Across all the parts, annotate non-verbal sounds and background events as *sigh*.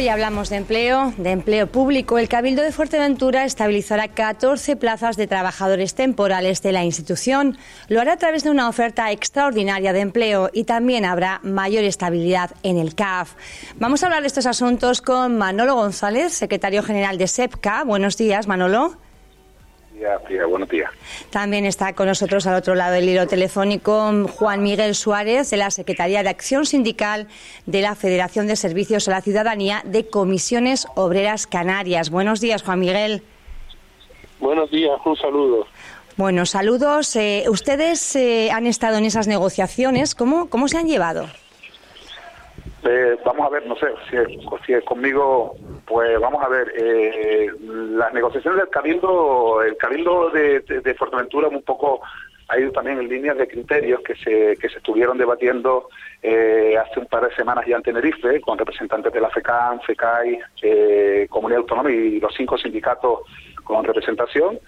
Hoy hablamos de empleo, de empleo público. El Cabildo de Fuerteventura estabilizará 14 plazas de trabajadores temporales de la institución. Lo hará a través de una oferta extraordinaria de empleo y también habrá mayor estabilidad en el CAF. Vamos a hablar de estos asuntos con Manolo González, secretario general de SEPCA. Buenos días, Manolo buenos días. También está con nosotros al otro lado del hilo telefónico Juan Miguel Suárez, de la Secretaría de Acción Sindical de la Federación de Servicios a la Ciudadanía de Comisiones Obreras Canarias. Buenos días, Juan Miguel. Buenos días, un saludo. Bueno, saludos. Eh, ustedes eh, han estado en esas negociaciones. ¿Cómo, cómo se han llevado? Eh, vamos a ver, no sé, si es, conmigo, pues vamos a ver, eh, las negociaciones del Cabildo, el Cabildo de, de, Fuerteventura un poco ha ido también en líneas de criterios que se, que se estuvieron debatiendo eh, hace un par de semanas ya en Tenerife con representantes de la FECAN, FECAI, Comunidad Autónoma y los cinco sindicatos con representación,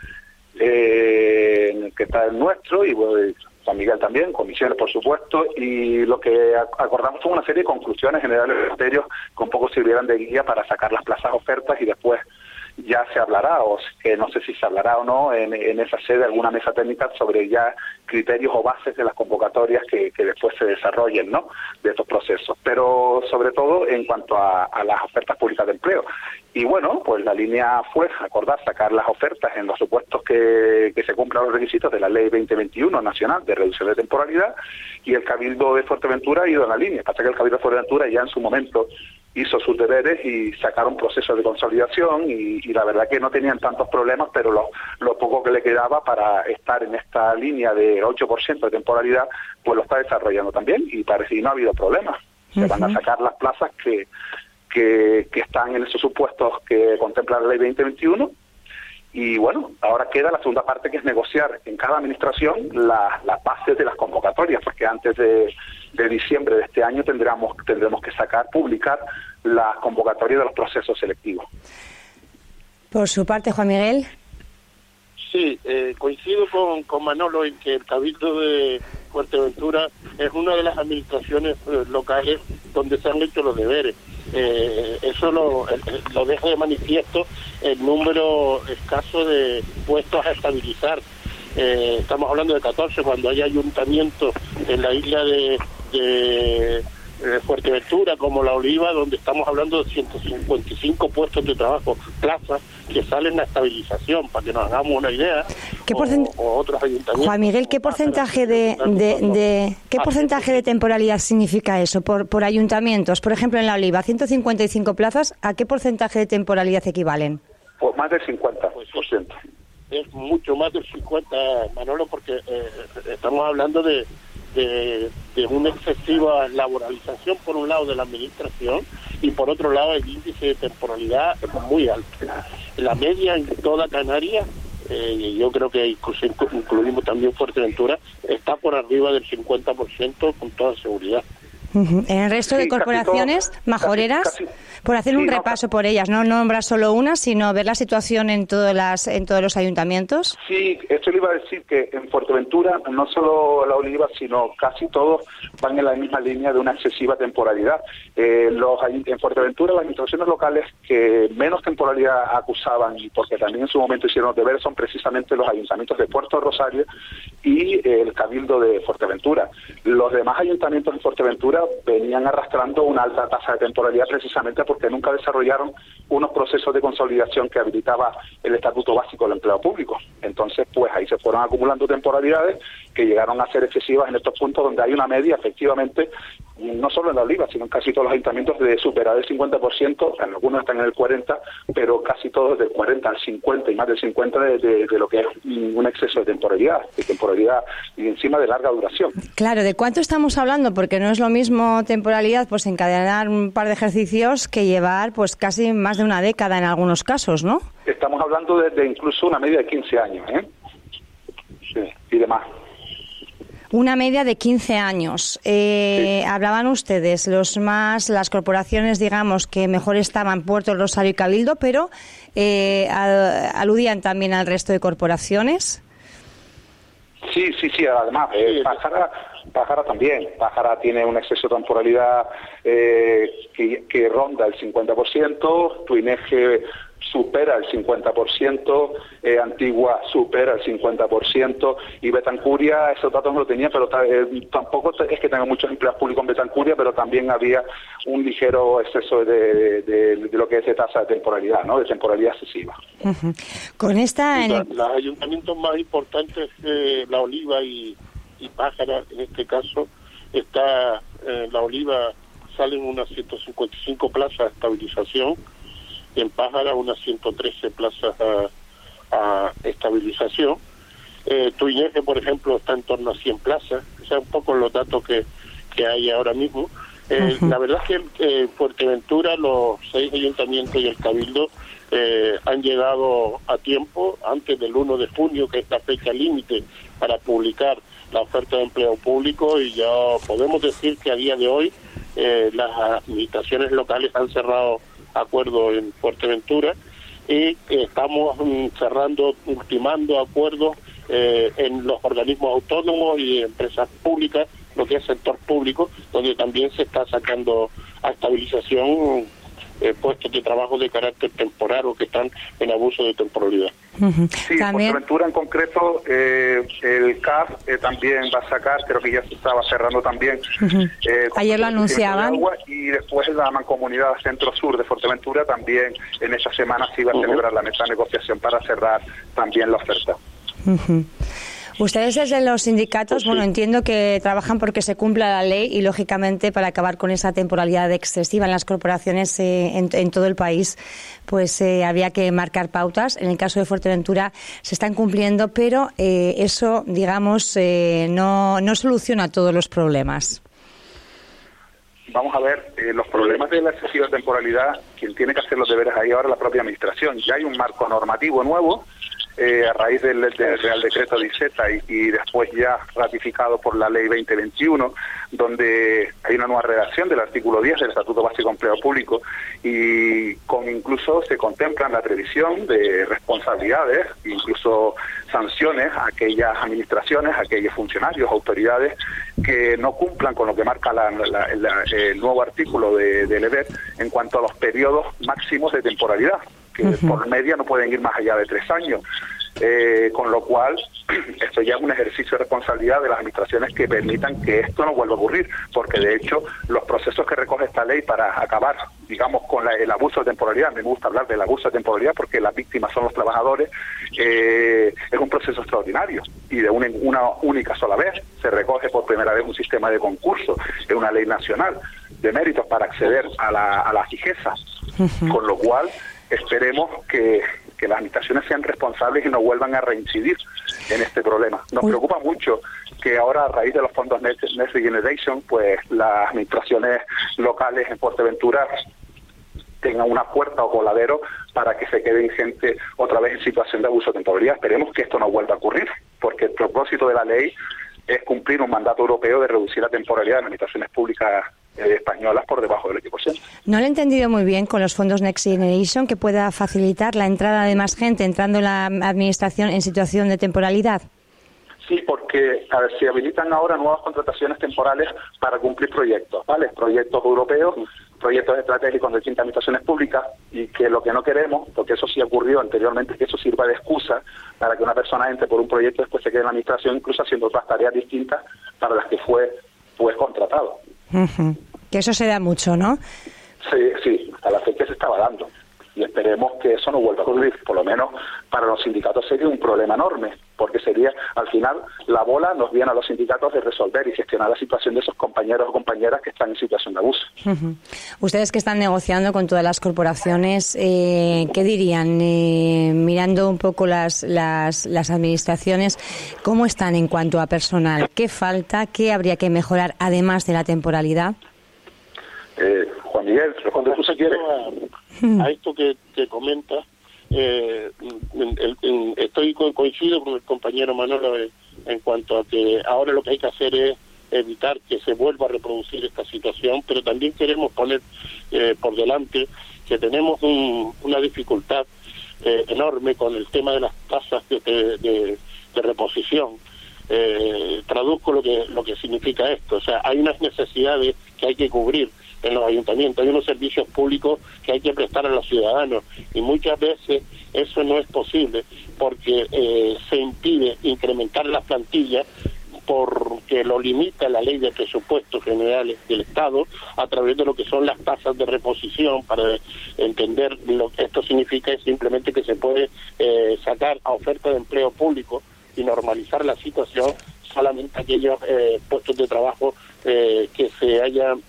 que está el nuestro y bueno, San Miguel también, comisiones por supuesto, y lo que acordamos fue una serie de conclusiones generales de criterios que un poco sirvieran de guía para sacar las plazas ofertas y después ya se hablará, o que no sé si se hablará o no, en, esa sede alguna mesa técnica sobre ya criterios o bases de las convocatorias que, después se desarrollen, ¿no? De estos procesos. Pero sobre todo en cuanto a, las ofertas públicas de empleo. Y bueno, pues la línea fue acordar sacar las ofertas en los supuestos que, que se cumplan los requisitos de la Ley 2021 Nacional de Reducción de Temporalidad y el Cabildo de Fuerteventura ha ido en la línea. Pasa que el Cabildo de Fuerteventura ya en su momento hizo sus deberes y sacaron procesos de consolidación y, la verdad que no tenían tantos problemas, pero lo, lo, poco que le quedaba para estar en esta línea de 8% de temporalidad, pues lo está desarrollando también y parece que no ha habido problemas. Se van a sacar las plazas que, que, que están en esos supuestos que contempla la ley 2021 y bueno, ahora queda la segunda parte que es negociar en cada administración las bases de las convocatorias, porque antes de, diciembre de este año tendremos, tendremos que sacar, publicar las convocatorias de los procesos selectivos. Por su parte, Juan Miguel. Sí, eh, coincido con, con Manolo en que el Cabildo de Fuerteventura es una de las administraciones eh, locales donde se han hecho los deberes eh, eso lo, lo deja de manifiesto el número escaso de puestos a estabilizar. Eh, estamos hablando de 14 cuando hay ayuntamientos en la isla de eh, Fuerteventura como La Oliva, donde estamos hablando de 155 puestos de trabajo, plazas que salen a estabilización, para que nos hagamos una idea. ¿Qué o, otros ayuntamientos. Juan Miguel, ¿qué porcentaje de, de, qué porcentaje de temporalidad significa eso por, por ayuntamientos? Por ejemplo, en La Oliva, 155 plazas, ¿a qué porcentaje de temporalidad equivalen? Pues más del 50%. es mucho más del 50, Manolo, porque eh, estamos hablando de de, una excesiva laboralización por un lado de la administración y por otro lado el índice de temporalidad es muy alto. La media en toda Canarias, eh, yo creo que incluimos también Fuerteventura, está por arriba del 50% con toda seguridad. En el resto de corporaciones majoreras, por hacer un repaso por ellas, no nombrar solo una, sino ver la situación en todas las, en todos los ayuntamientos. Sí, esto le iba a decir que en Fuerteventura no solo la Oliva, sino casi todos van en la misma línea de una excesiva temporalidad. Eh, los, en Fuerteventura las administraciones locales que menos temporalidad acusaban y porque también en su momento hicieron deber son precisamente los ayuntamientos de Puerto Rosario y el Cabildo de Fuerteventura. Los demás ayuntamientos de Fuerteventura venían arrastrando una alta tasa de temporalidad precisamente porque nunca desarrollaron unos procesos de consolidación que habilitaba el Estatuto Básico del Empleo Público. Entonces, pues ahí se fueron acumulando temporalidades que llegaron a ser excesivas en estos puntos donde hay una media, efectivamente, no solo en la Oliva, sino en casi todos los ayuntamientos de superar el 50%, en algunos están en el 40%, pero casi todos del 40 al 50 y más del 50 de, de, lo que es un exceso de temporalidad, de temporalidad y encima de larga duración. Claro, ¿de cuánto estamos hablando? Porque no es lo mismo temporalidad, pues encadenar un par de ejercicios que llevar pues casi más de una década en algunos casos, ¿no? Estamos hablando de, incluso una media de 15 años, ¿eh? Sí, y demás. Una media de 15 años. Eh, hablaban ustedes, los más, las corporaciones, digamos, que mejor estaban Puerto Rosario y Cabildo, pero eh, aludían también al resto de corporaciones. Sí, sí, sí, además, eh, Pájara, también. Pájara tiene un exceso de temporalidad eh, que, que, ronda el 50%, Tuineje supera el 50%, eh, Antigua supera el 50% y Betancuria, esos datos no lo tenía, pero eh, tampoco es que tenga muchos empleados públicos en Betancuria, pero también había un ligero exceso de, lo que es de tasa de temporalidad, ¿no? de temporalidad excesiva. Con esta... En Los ayuntamientos más importantes, La Oliva y, Pájara, en este caso, está eh, La Oliva salen unas 155 plazas de estabilización, en Pájara unas 113 plazas a, estabilización. Eh, Tuineje, por ejemplo, está en torno a 100 plazas, o sea, un poco los datos que, que hay ahora mismo. Eh, la verdad es que en Fuerteventura los seis ayuntamientos y el Cabildo eh, han llegado a tiempo, antes del 1 de junio, que es la fecha límite para publicar la oferta de empleo público, y ya podemos decir que a día de hoy eh, las administraciones locales han cerrado acuerdo en Fuerteventura y estamos mm, cerrando, ultimando acuerdos eh, en los organismos autónomos y empresas públicas, lo que es sector público, donde también se está sacando a estabilización eh, puestos de trabajo de carácter temporal o que están en abuso de temporalidad. Sí, ¿También? Fuerteventura en concreto, eh, el CAF eh, también va a sacar, creo que ya se estaba cerrando también. Ayer lo anunciaban. y después la mancomunidad centro-sur de Fuerteventura también en esa semana se iba a celebrar la mesa de negociación para cerrar también la oferta. Ustedes desde los sindicatos, bueno, entiendo que trabajan porque se cumpla la ley y, lógicamente, para acabar con esa temporalidad excesiva en las corporaciones eh, en, todo el país, pues eh, había que marcar pautas. En el caso de Fuerteventura se están cumpliendo, pero eh, eso, digamos, no, no soluciona todos los problemas vamos a ver los problemas de la excesiva temporalidad, quien tiene que hacer los deberes ahí ahora es la propia administración. Ya hay un marco normativo nuevo eh, a raíz del, Real Decreto de ISETA y, después ya ratificado por la Ley 2021, donde hay una nueva redacción del artículo 10 del Estatuto Básico de Empleo Público y con incluso se contemplan la previsión de responsabilidades, incluso sanciones a aquellas administraciones, a aquellos funcionarios, autoridades que no cumplan con lo que marca el nuevo artículo de, del EBET en cuanto a los periodos máximos de temporalidad que por media no pueden ir más allá de tres años. Eh, con lo cual, *clears throat* esto ya es un ejercicio de responsabilidad de las administraciones que permitan que esto no vuelva a ocurrir, porque de hecho los procesos que recoge esta ley para acabar, digamos, con el abuso de temporalidad, me gusta hablar del abuso de temporalidad porque las víctimas son los trabajadores, eh, es un proceso extraordinario y de una, una única sola vez se recoge por primera vez un sistema de concurso, es una ley nacional de méritos para acceder a la, a la fijeza, con lo cual esperemos que, las administraciones sean responsables y no vuelvan a reincidir en este problema. Nos preocupa mucho que ahora a raíz de los fondos Next, Generation, pues las administraciones locales en Fuerteventura tengan una puerta o coladero para que se queden gente otra vez en situación de abuso de temporalidad. Esperemos que esto no vuelva a ocurrir, porque el propósito de la ley es cumplir un mandato europeo de reducir la temporalidad de administraciones públicas españolas por debajo del 8%. No lo he entendido muy bien con los fondos Next Generation, que pueda facilitar la entrada de más gente entrando en la administración en situación de temporalidad. Sí, porque a ver, se habilitan ahora nuevas contrataciones temporales para cumplir proyectos, ¿vale? Proyectos europeos, proyectos estratégicos de distintas administraciones públicas y que lo que no queremos, porque eso sí ocurrió anteriormente, que eso sirva de excusa para que una persona entre por un proyecto y después se quede en la administración, incluso haciendo otras tareas distintas para las que fue, fue contratado. Que eso se da mucho, ¿no? Sí, sí, a la fecha se estaba dando. Y esperemos que eso no vuelva a ocurrir. Por lo menos para los sindicatos sería un problema enorme, porque sería, al final, la bola nos viene a los sindicatos de resolver y gestionar la situación de esos compañeros o compañeras que están en situación de abuso. Ustedes que están negociando con todas las corporaciones, eh, ¿qué dirían? Eh, mirando un poco las, las, las administraciones, ¿cómo están en cuanto a personal? ¿Qué falta? ¿Qué habría que mejorar además de la temporalidad? Eh, Juan Miguel, cuando tú se quiere. A, esto que, que comenta, eh, estoy coincido con el compañero Manolo en cuanto a que ahora lo que hay que hacer es evitar que se vuelva a reproducir esta situación, pero también queremos poner eh, por delante que tenemos una dificultad eh, enorme con el tema de las tasas de, de reposición. Traduzco lo que lo que significa esto. O sea, hay unas necesidades que hay que cubrir en los ayuntamientos, hay unos servicios públicos que hay que prestar a los ciudadanos y muchas veces eso no es posible porque eh, se impide incrementar las plantillas porque lo limita la ley de presupuestos generales del Estado a través de lo que son las tasas de reposición para entender lo que esto significa es simplemente que se puede eh, sacar a oferta de empleo público y normalizar la situación solamente aquellos eh, puestos de trabajo eh, que se hayan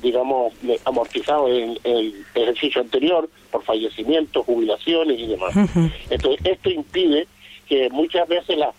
digamos amortizado en, el ejercicio anterior por fallecimientos, jubilaciones y demás. Entonces esto impide que muchas veces, la,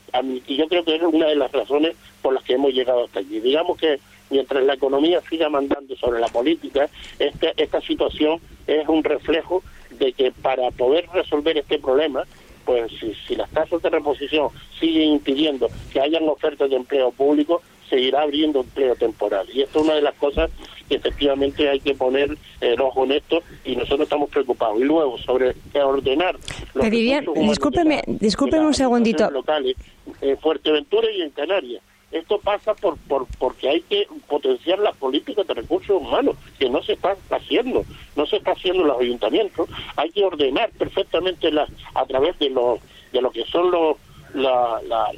y yo creo que es una de las razones por las que hemos llegado hasta allí. Digamos que mientras la economía siga mandando sobre la política, esta, esta situación es un reflejo de que para poder resolver este problema, pues si, si las tasas de reposición siguen impidiendo que hayan ofertas de empleo público, seguirá abriendo empleo temporal. Y esto es una de las cosas que efectivamente hay que poner el ojo en esto y nosotros estamos preocupados. Y luego, sobre ordenar... Los discúlpeme, discúlpeme un segundito. Locales, en Fuerteventura y en Canarias. Esto pasa por, por porque hay que potenciar las políticas de recursos humanos, que no se están haciendo, no se está haciendo en los ayuntamientos. Hay que ordenar perfectamente las a través de los de lo que son los la, la,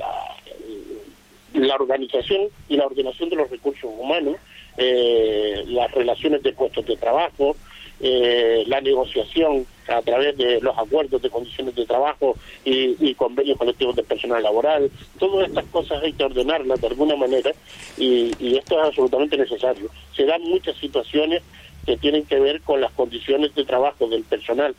la organización y la ordenación de los recursos humanos, eh, las relaciones de puestos de trabajo, eh, la negociación a través de los acuerdos de condiciones de trabajo y, convenios colectivos de personal laboral. Todas estas cosas hay que ordenarlas de alguna manera y, y esto es absolutamente necesario. Se dan muchas situaciones que tienen que ver con las condiciones de trabajo del personal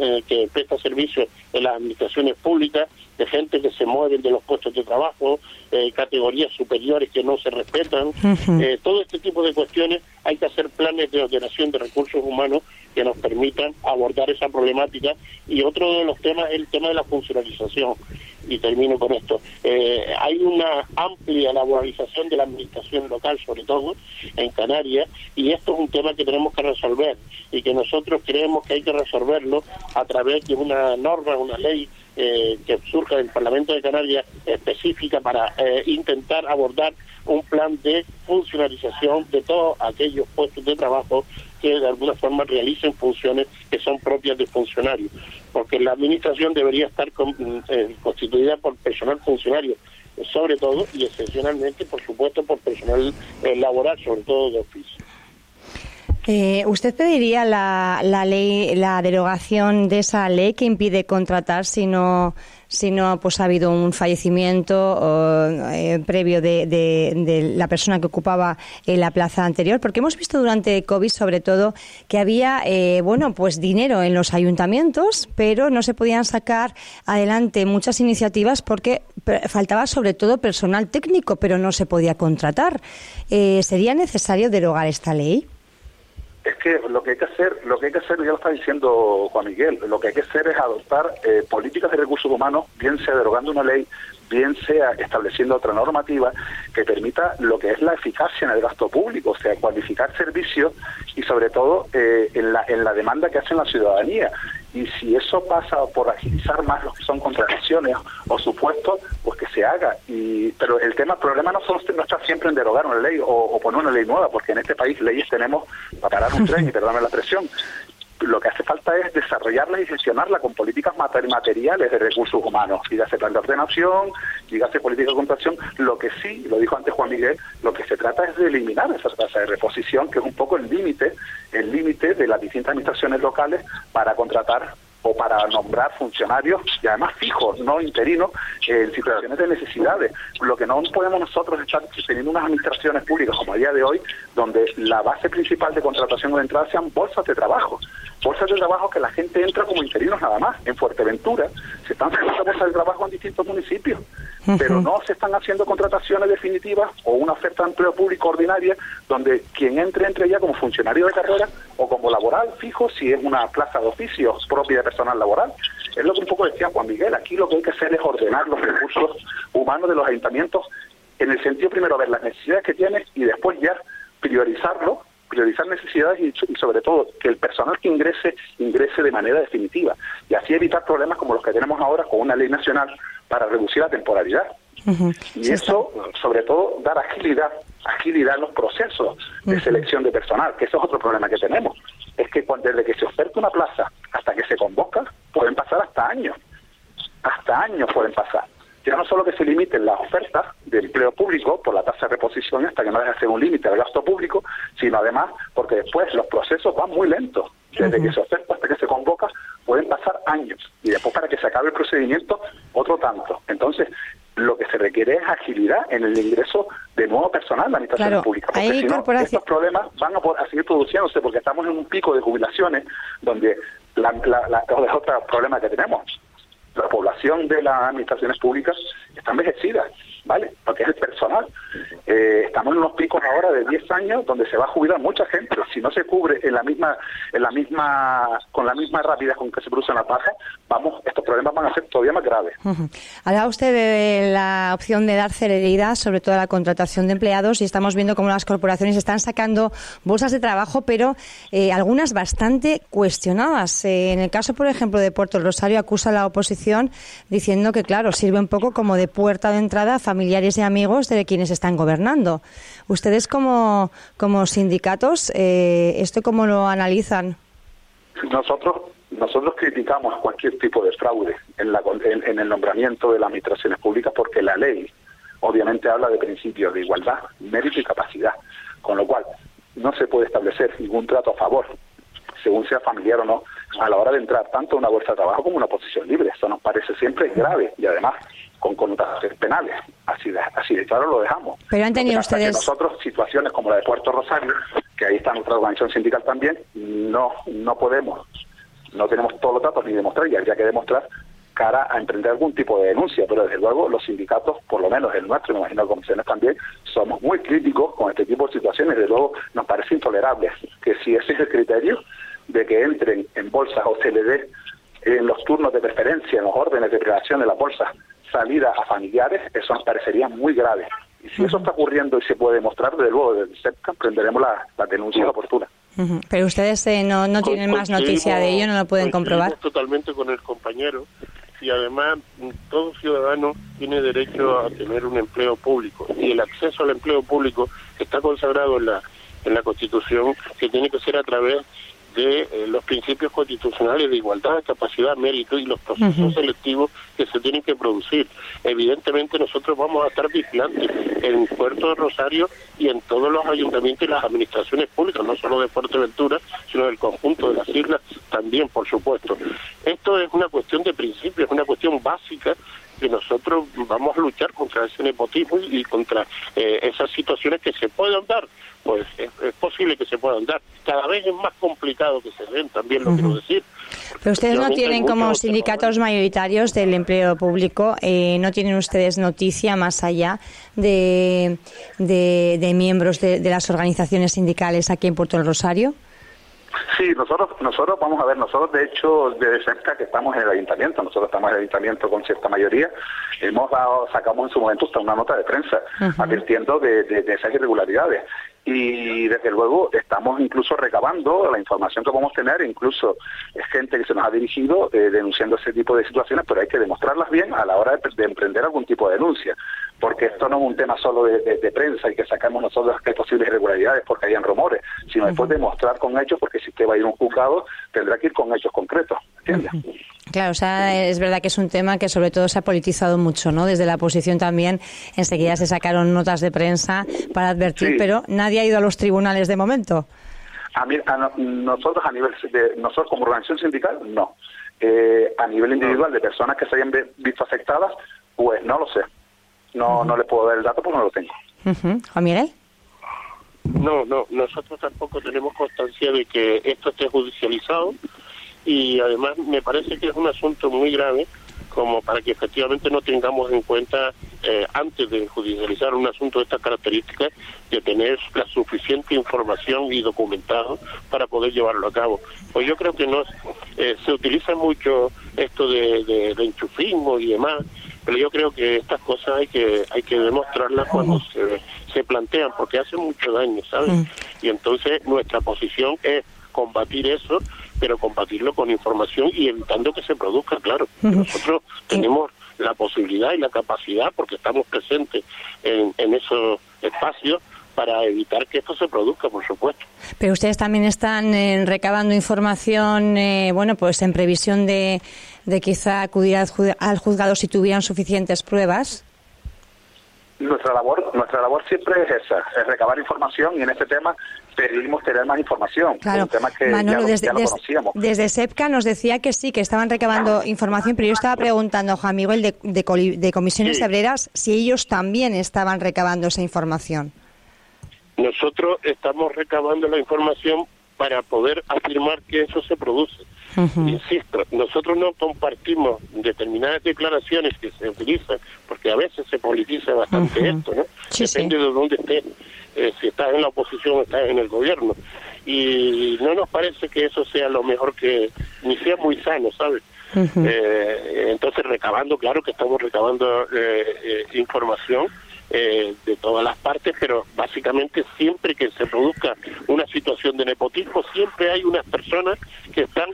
eh, que presta servicio en las administraciones públicas, de gente que se mueven de los puestos de trabajo, eh, categorías superiores que no se respetan, eh, todo este tipo de cuestiones hay que hacer planes de ordenación de recursos humanos que nos permitan abordar esa problemática y otro de los temas es el tema de la funcionalización y termino con esto. Eh, hay una amplia laboralización de la administración local, sobre todo en Canarias, y esto es un tema que tenemos que resolver y que nosotros creemos que hay que resolverlo a través de una norma, una ley eh, que surja del Parlamento de Canarias específica para eh, intentar abordar un plan de funcionalización de todos aquellos puestos de trabajo que de alguna forma realicen funciones que son propias de funcionarios, porque la administración debería estar eh, constituida por personal funcionario, sobre todo y excepcionalmente, por supuesto, por personal eh, laboral, sobre todo de oficio. Eh, ¿Usted pediría la, la ley, la derogación de esa ley que impide contratar si no si no pues, ha habido un fallecimiento eh, previo de, la persona que ocupaba eh, la plaza anterior, porque hemos visto durante COVID sobre todo que había eh, bueno pues dinero en los ayuntamientos, pero no se podían sacar adelante muchas iniciativas porque faltaba sobre todo personal técnico, pero no se podía contratar. ¿Sería necesario derogar esta ley? Es que lo que hay que hacer, lo que hay que hacer, ya lo está diciendo Juan Miguel, lo que hay que hacer es adoptar eh, políticas de recursos humanos, bien sea derogando una ley, bien sea estableciendo otra normativa que permita lo que es la eficacia en el gasto público, o sea, cualificar servicios y sobre todo eh, en, la, en la demanda que hace la ciudadanía y si eso pasa por agilizar más lo que son contrataciones o supuestos, pues que se haga. Y, pero el tema, el problema no, solo, no está siempre en derogar una ley o, poner una ley nueva, porque en este país leyes tenemos para parar un *laughs* tren y perdóname la presión, lo que falta es desarrollarla y gestionarla con políticas materiales de recursos humanos, dígase plan de ordenación, dígase política de contratación, lo que sí, lo dijo antes Juan Miguel, lo que se trata es de eliminar esa tasa de reposición, que es un poco el límite, el límite de las distintas administraciones locales para contratar o para nombrar funcionarios y además fijos, no interinos, en situaciones de necesidades. Lo que no podemos nosotros estar teniendo unas administraciones públicas como a día de hoy, donde la base principal de contratación o de entrada sean bolsas de trabajo. Bolsas de trabajo que la gente entra como interinos nada más. En Fuerteventura se están haciendo bolsas de trabajo en distintos municipios, pero no se están haciendo contrataciones definitivas o una oferta de empleo público ordinaria donde quien entre entre ya como funcionario de carrera o como laboral fijo si es una plaza de oficios propia de personal laboral. Es lo que un poco decía Juan Miguel, aquí lo que hay que hacer es ordenar los recursos humanos de los ayuntamientos en el sentido primero ver las necesidades que tiene y después ya priorizarlo priorizar necesidades y, sobre todo que el personal que ingrese ingrese de manera definitiva y así evitar problemas como los que tenemos ahora con una ley nacional para reducir la temporalidad. Y eso, sobre todo, dar agilidad, agilidad en los procesos de selección de personal, que eso es otro problema que tenemos. Es que cuando, desde que se oferta una plaza hasta que se convoca, pueden pasar hasta años. Hasta años pueden pasar. Ya no solo que se limiten las ofertas de empleo público por la tasa de reposición hasta que no deje de ser un límite al gasto público, sino además porque después los procesos van muy lentos. Desde que se oferta hasta que se convoca pueden pasar años y después para que se acabe el procedimiento otro tanto. Entonces, lo que se requiere es agilidad en el ingreso de nuevo personal en la administración pública. Porque si no, estos problemas van a, seguir produciéndose porque estamos en un pico de jubilaciones donde la, la, la, es otro problema que tenemos. La población de las administraciones públicas está envejecida ¿vale? Porque es el personal. Eh, estamos en unos picos ahora de 10 años donde se va a jubilar mucha gente. Si no se cubre en la misma, en la misma, con la misma rapidez con que se produce la paja, vamos, estos problemas van a ser todavía más graves. Habla usted de la opción de dar celeridad, sobre todo a la contratación de empleados, y estamos viendo cómo las corporaciones están sacando bolsas de trabajo, pero eh, algunas bastante cuestionadas. Eh, en el caso, por ejemplo, de Puerto Rosario, acusa a la oposición diciendo que, claro, sirve un poco como de puerta de entrada a familiares y amigos de quienes están gobernando. Ustedes como, como sindicatos, eh, ¿esto cómo lo analizan? Nosotros nosotros criticamos cualquier tipo de fraude en, la, en, el nombramiento de las administraciones públicas porque la ley obviamente habla de principios de igualdad, mérito y capacidad, con lo cual no se puede establecer ningún trato a favor, según sea familiar o no, a la hora de entrar tanto a una bolsa de trabajo como una posición libre. Esto nos parece siempre grave y además con connotaciones penales. Así de, así de claro lo dejamos. Pero han tenido ustedes. nosotros, situaciones como la de Puerto Rosario, que ahí está nuestra organización sindical también, no, no podemos, no tenemos todos los datos ni demostrar, y habría que demostrar cara a emprender algún tipo de denuncia, pero desde luego los sindicatos, por lo menos el nuestro, me imagino comisiones también, somos muy críticos con este tipo de situaciones, desde luego nos parece intolerable que si ese es el criterio de que entren en bolsas o se le dé en los turnos de preferencia, en los órdenes de creación de la bolsa, salida a familiares, eso nos parecería muy grave. Y si eso está ocurriendo y se puede demostrar, desde luego, desde cerca, emprenderemos la, la denuncia oportuna. Pero ustedes eh, no, no tienen más noticia de ello, no lo pueden comprobar. totalmente con el compañero y además todo ciudadano tiene derecho a tener un empleo público y el acceso al empleo público está consagrado en la en la Constitución que tiene que ser a través de eh, los principios constitucionales de igualdad, capacidad, mérito y los procesos selectivos que se tienen que producir. Evidentemente nosotros vamos a estar vigilantes en Puerto de Rosario y en todos los ayuntamientos y las administraciones públicas, no solo de Fuerteventura, sino del conjunto de las islas también, por supuesto. Esto es una cuestión de principios, es una cuestión básica que nosotros vamos a luchar contra ese nepotismo y contra eh, esas situaciones que se puedan dar pues es, posible que se puedan dar. Cada vez es más complicado que se den, también lo quiero decir. Pero ustedes no tienen como sindicatos mayoritarios del empleo público, eh, no tienen ustedes noticia más allá de, de, miembros de, de las organizaciones sindicales aquí en Puerto Rosario. Sí, nosotros, nosotros vamos a ver, nosotros de hecho desde cerca que estamos en el ayuntamiento, nosotros estamos en el ayuntamiento con cierta mayoría, hemos dado, sacamos en su momento hasta una nota de prensa advirtiendo de, de, esas irregularidades. Y desde luego estamos incluso recabando la información que podemos tener, incluso es gente que se nos ha dirigido eh, denunciando ese tipo de situaciones, pero hay que demostrarlas bien a la hora de, emprender algún tipo de denuncia, porque esto no es un tema solo de, prensa y que sacamos nosotros que hay posibles irregularidades porque hayan rumores, sino después demostrar con hechos, porque si usted va a ir a un juzgado tendrá que ir con hechos concretos, ¿entiendes? Claro, o sea, es verdad que es un tema que sobre todo se ha politizado mucho, ¿no? Desde la oposición también enseguida se sacaron notas de prensa para advertir, pero nadie ha ido a los tribunales de momento. A, nosotros a nivel de, nosotros como organización sindical no. Eh, a nivel individual de personas que se hayan visto afectadas, pues no lo sé. No no le puedo dar el dato porque no lo tengo. Juan Miguel. No, no, nosotros tampoco tenemos constancia de que esto esté judicializado y además me parece que es un asunto muy grave como para que efectivamente no tengamos en cuenta, eh, antes de judicializar un asunto de estas características, de tener la suficiente información y documentado para poder llevarlo a cabo. Pues yo creo que no eh, se utiliza mucho esto de, de, enchufismo y demás, pero yo creo que estas cosas hay que hay que demostrarlas cuando se, se plantean, porque hace mucho daño, ¿sabes? Mm. Y entonces nuestra posición es combatir eso pero combatirlo con información y evitando que se produzca, claro. Nosotros tenemos la posibilidad y la capacidad, porque estamos presentes en, en esos espacios, para evitar que esto se produzca, por supuesto. Pero ustedes también están eh, recabando información, eh, bueno, pues en previsión de, de quizá acudir al juzgado si tuvieran suficientes pruebas. Nuestra labor, nuestra labor siempre es esa, es recabar información y en este tema pedimos tener más información. Claro, un tema que Manolo, desde, conocíamos. desde SEPCA nos decía que sí, que estaban recabando información, pero yo estaba preguntando a Juan Miguel de, de, Comisiones Obreras si ellos también estaban recabando esa información. Nosotros estamos recabando la información para poder afirmar que eso se produce. Insisto, nosotros no compartimos determinadas declaraciones que se utilizan, porque a veces se politiza bastante esto, ¿no? Depende de dónde esté, eh, si estás en la oposición o estás en el gobierno. Y no nos parece que eso sea lo mejor que, ni sea muy sano, ¿sabes? eh, entonces, recabando, claro que estamos recabando eh, eh información eh, de todas las partes, pero básicamente siempre que se produzca una situación de nepotismo, siempre hay unas personas que están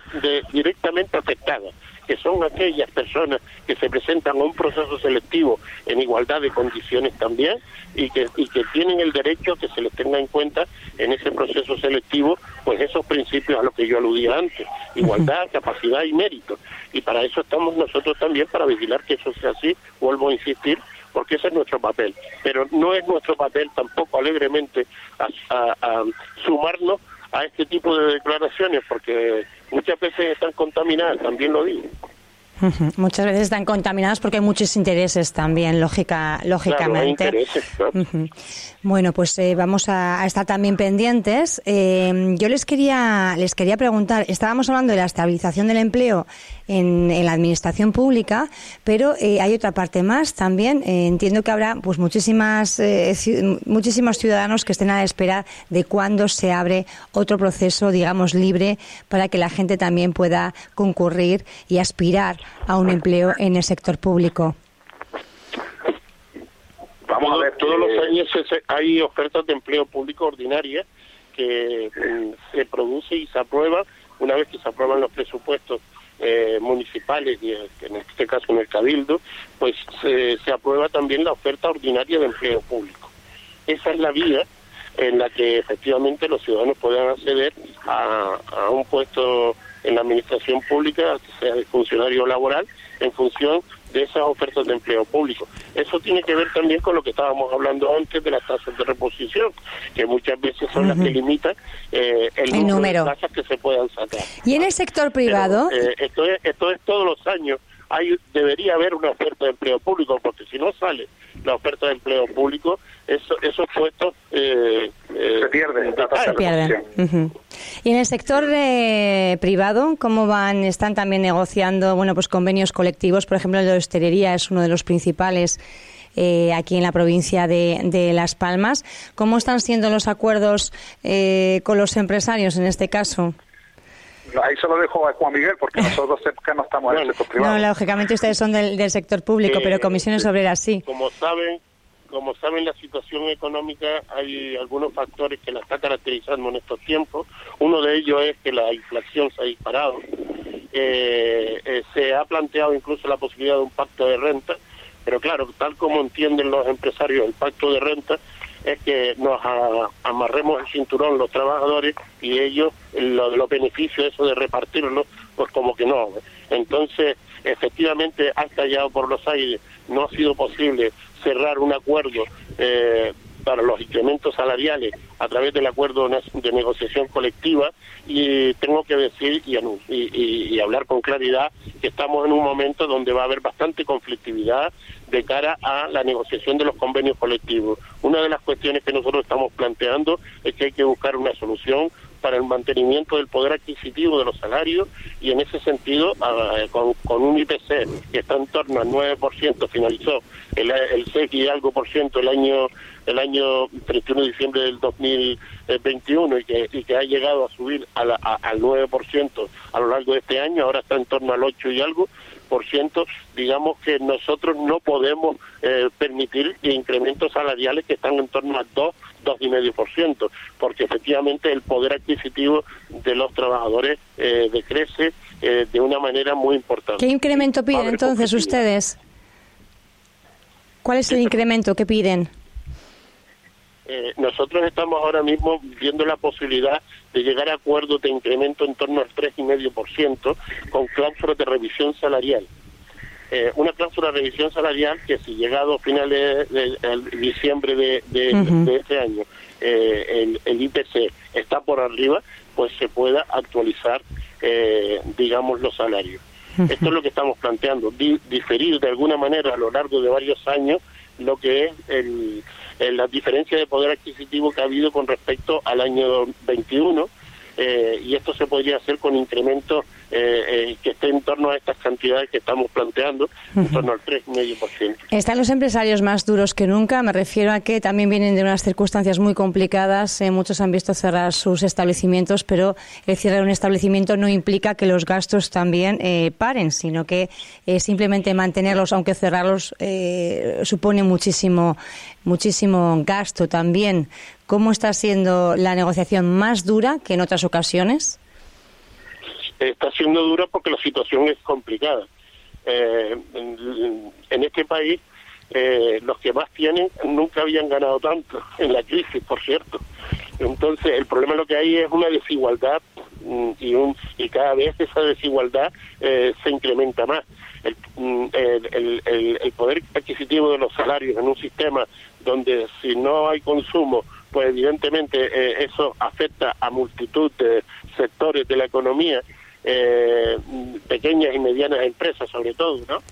directamente afectadas que son aquellas personas que se presentan a un proceso selectivo en igualdad de condiciones también y que, y que tienen el derecho que se les tenga en cuenta en ese proceso selectivo, pues esos principios a los que yo aludía antes, igualdad, capacidad y mérito. Y para eso estamos nosotros también, para vigilar que eso sea así, vuelvo a insistir, porque ese es nuestro papel. Pero no es nuestro papel tampoco alegremente a, sumarnos a este tipo de declaraciones, porque muchas veces están contaminadas, también lo digo. Muchas veces están contaminadas porque hay muchos intereses también, lógica, lógicamente. Bueno, pues eh, vamos a, estar también pendientes. Eh, yo les quería, les quería preguntar, estábamos hablando de la estabilización del empleo en, la administración pública, pero eh, hay otra parte más también. entiendo que habrá pues muchísimas, muchísimos ciudadanos que estén a la espera de cuándo se abre otro proceso, digamos, libre para que la gente también pueda concurrir y aspirar a un empleo en el sector público? Vamos a ver, todos los años hay ofertas de empleo público ordinarias que mm, se produce y se aprueba una vez que se aprueban los presupuestos eh, municipales y en este caso en el cabildo, pues se, se aprueba también la oferta ordinaria de empleo público. Esa es la vía en la que efectivamente los ciudadanos puedan acceder a, a un puesto en la administración pública, sea de funcionario laboral, en función de esas ofertas de empleo público. Eso tiene que ver también con lo que estábamos hablando antes de las tasas de reposición, que muchas veces son las que limitan eh, el, número, de tasas que se puedan sacar. ¿Y en el sector privado? Eh, esto, es, esto es todos los años. Hay, debería haber una oferta de empleo público, porque si no sale la oferta de empleo público, eso, esos puestos eh, eh, se pierden. Se pierden. Y en el sector eh, privado, ¿cómo van? Están también negociando, bueno, pues convenios colectivos. Por ejemplo, el de hostelería es uno de los principales. aquí en la provincia de, de, Las Palmas. ¿Cómo están siendo los acuerdos con los empresarios en este caso? Ahí se lo dejo a Juan Miguel porque *laughs* nosotros no estamos en el sector privado. No, lógicamente ustedes son del, del sector público, pero comisiones obreras sí. Como saben, como saben, la situación económica hay algunos factores que la está caracterizando en estos tiempos. Uno de ellos es que la inflación se ha disparado. Eh, eh, se ha planteado incluso la posibilidad de un pacto de renta, pero claro, tal como entienden los empresarios el pacto de renta, es que nos amarremos el cinturón los trabajadores y ellos, los beneficios, eso de repartirlo, pues como que no. Entonces, efectivamente, ha estallado por los aires, no ha sido posible cerrar un acuerdo eh, para los incrementos salariales a través del acuerdo de negociación colectiva y tengo que decir y, y, hablar con claridad que estamos en un momento donde va a haber bastante conflictividad de cara a la negociación de los convenios colectivos. Una de las cuestiones que nosotros estamos planteando es que hay que buscar una solución para el mantenimiento del poder adquisitivo de los salarios y en ese sentido con, con, un IPC que está en torno al 9%, finalizó el, el 6 y algo por ciento el año el año 31 de diciembre del 2021 y que, y que ha llegado a subir a al 9% a lo largo de este año, ahora está en torno al 8 y algo, por ciento, digamos que nosotros no podemos eh, permitir incrementos salariales que están en torno al 2, 2,5%, porque efectivamente el poder adquisitivo de los trabajadores eh, decrece eh, de una manera muy importante. ¿Qué incremento piden entonces ustedes? ¿Cuál es el incremento que piden? Eh, nosotros estamos ahora mismo viendo la posibilidad de llegar a acuerdos de incremento en torno al 3,5% con cláusulas de revisión salarial. Eh, una cláusula de revisión salarial que si llegado a finales de, diciembre de, de, este año eh, el, IPC está por arriba, pues se pueda actualizar, digamos, los salarios. Esto es lo que estamos planteando, diferir de alguna manera a lo largo de varios años lo que es el, la diferencia de poder adquisitivo que ha habido con respecto al año 21 eh, y esto se podría hacer con incrementos eh, eh, que esté en torno a estas cantidades que estamos planteando, en torno al 3,5%. Están los empresarios más duros que nunca. Me refiero a que también vienen de unas circunstancias muy complicadas. Eh, muchos han visto cerrar sus establecimientos, pero el cierre de un establecimiento no implica que los gastos también paren, sino que simplemente mantenerlos, aunque cerrarlos, supone muchísimo, muchísimo gasto también. ¿Cómo está siendo la negociación más dura que en otras ocasiones? Está siendo dura porque la situación es complicada. Eh, en, este país, eh, los que más tienen nunca habían ganado tanto *laughs* en la crisis, por cierto. Entonces, el problema lo que hay es una desigualdad mm, y, un, y cada vez esa desigualdad eh, se incrementa más. Mm, el, el, el, poder adquisitivo de los salarios en un sistema donde si no hay consumo, pues evidentemente eso afecta a multitud de sectores de la economía eh, pequeñas y medianas empresas sobre todo, ¿no?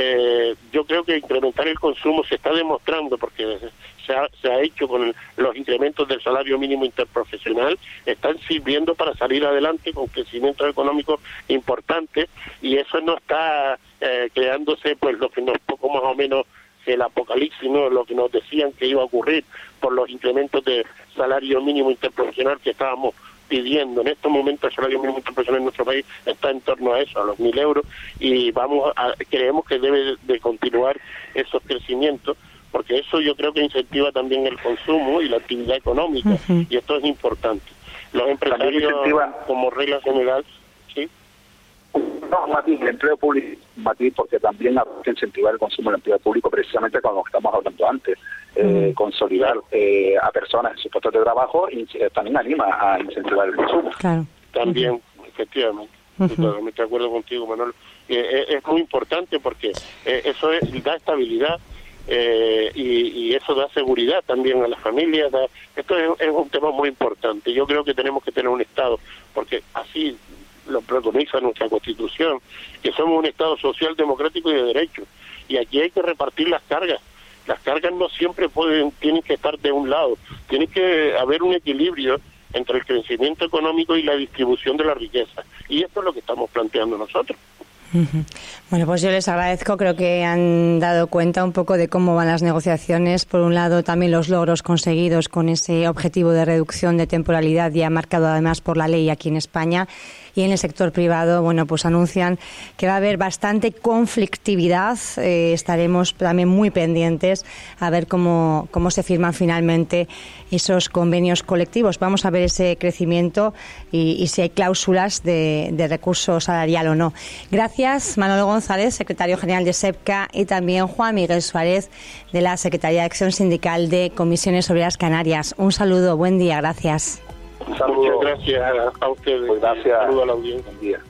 Eh, yo creo que incrementar el consumo se está demostrando porque se ha, se ha hecho con los incrementos del salario mínimo interprofesional, están sirviendo para salir adelante con crecimiento económico importante y eso no está eh, creándose pues lo que nos poco más o menos el apocalipsis, ¿no? lo que nos decían que iba a ocurrir por los incrementos de salario mínimo interprofesional que estábamos pidiendo. En estos momentos el salario mínimo interprofesional en nuestro país está en torno a eso, a los mil euros, y vamos a, creemos que debe de continuar esos crecimientos porque eso yo creo que incentiva también el consumo y la actividad económica, y esto es importante. Los empresarios, como regla general. No, Mati, el empleo público, Mati, porque también hay que incentivar el consumo del empleo público precisamente con lo que estamos hablando antes. Eh, consolidar eh, a personas en sus puestos de trabajo y eh, también anima a incentivar el consumo. También, efectivamente. Totalmente de acuerdo contigo, Manuel. es muy importante porque eso da estabilidad y, eso da seguridad también a las familias. esto es, un tema muy importante. Yo creo que tenemos que tener un Estado, porque así lo preconiza nuestra Constitución, que somos un Estado social, democrático y de derecho. Y aquí hay que repartir las cargas las cargas no siempre pueden, tienen que estar de un lado, tiene que haber un equilibrio entre el crecimiento económico y la distribución de la riqueza. Y esto es lo que estamos planteando nosotros. Bueno, pues yo les agradezco. Creo que han dado cuenta un poco de cómo van las negociaciones. Por un lado, también los logros conseguidos con ese objetivo de reducción de temporalidad ya marcado además por la ley aquí en España y en el sector privado, bueno, pues anuncian que va a haber bastante conflictividad. Eh, estaremos también muy pendientes a ver cómo, cómo se firman finalmente esos convenios colectivos. Vamos a ver ese crecimiento y, si hay cláusulas de, de, recurso salarial o no. Gracias, Manolo González, secretario general de SEPCA, y también Juan Miguel Suárez, de la Secretaría de Acción Sindical de Comisiones Obreras Canarias. Un saludo, buen día, gracias. Muchas gracias a ustedes. Pues gracias. Saludo a la audiencia.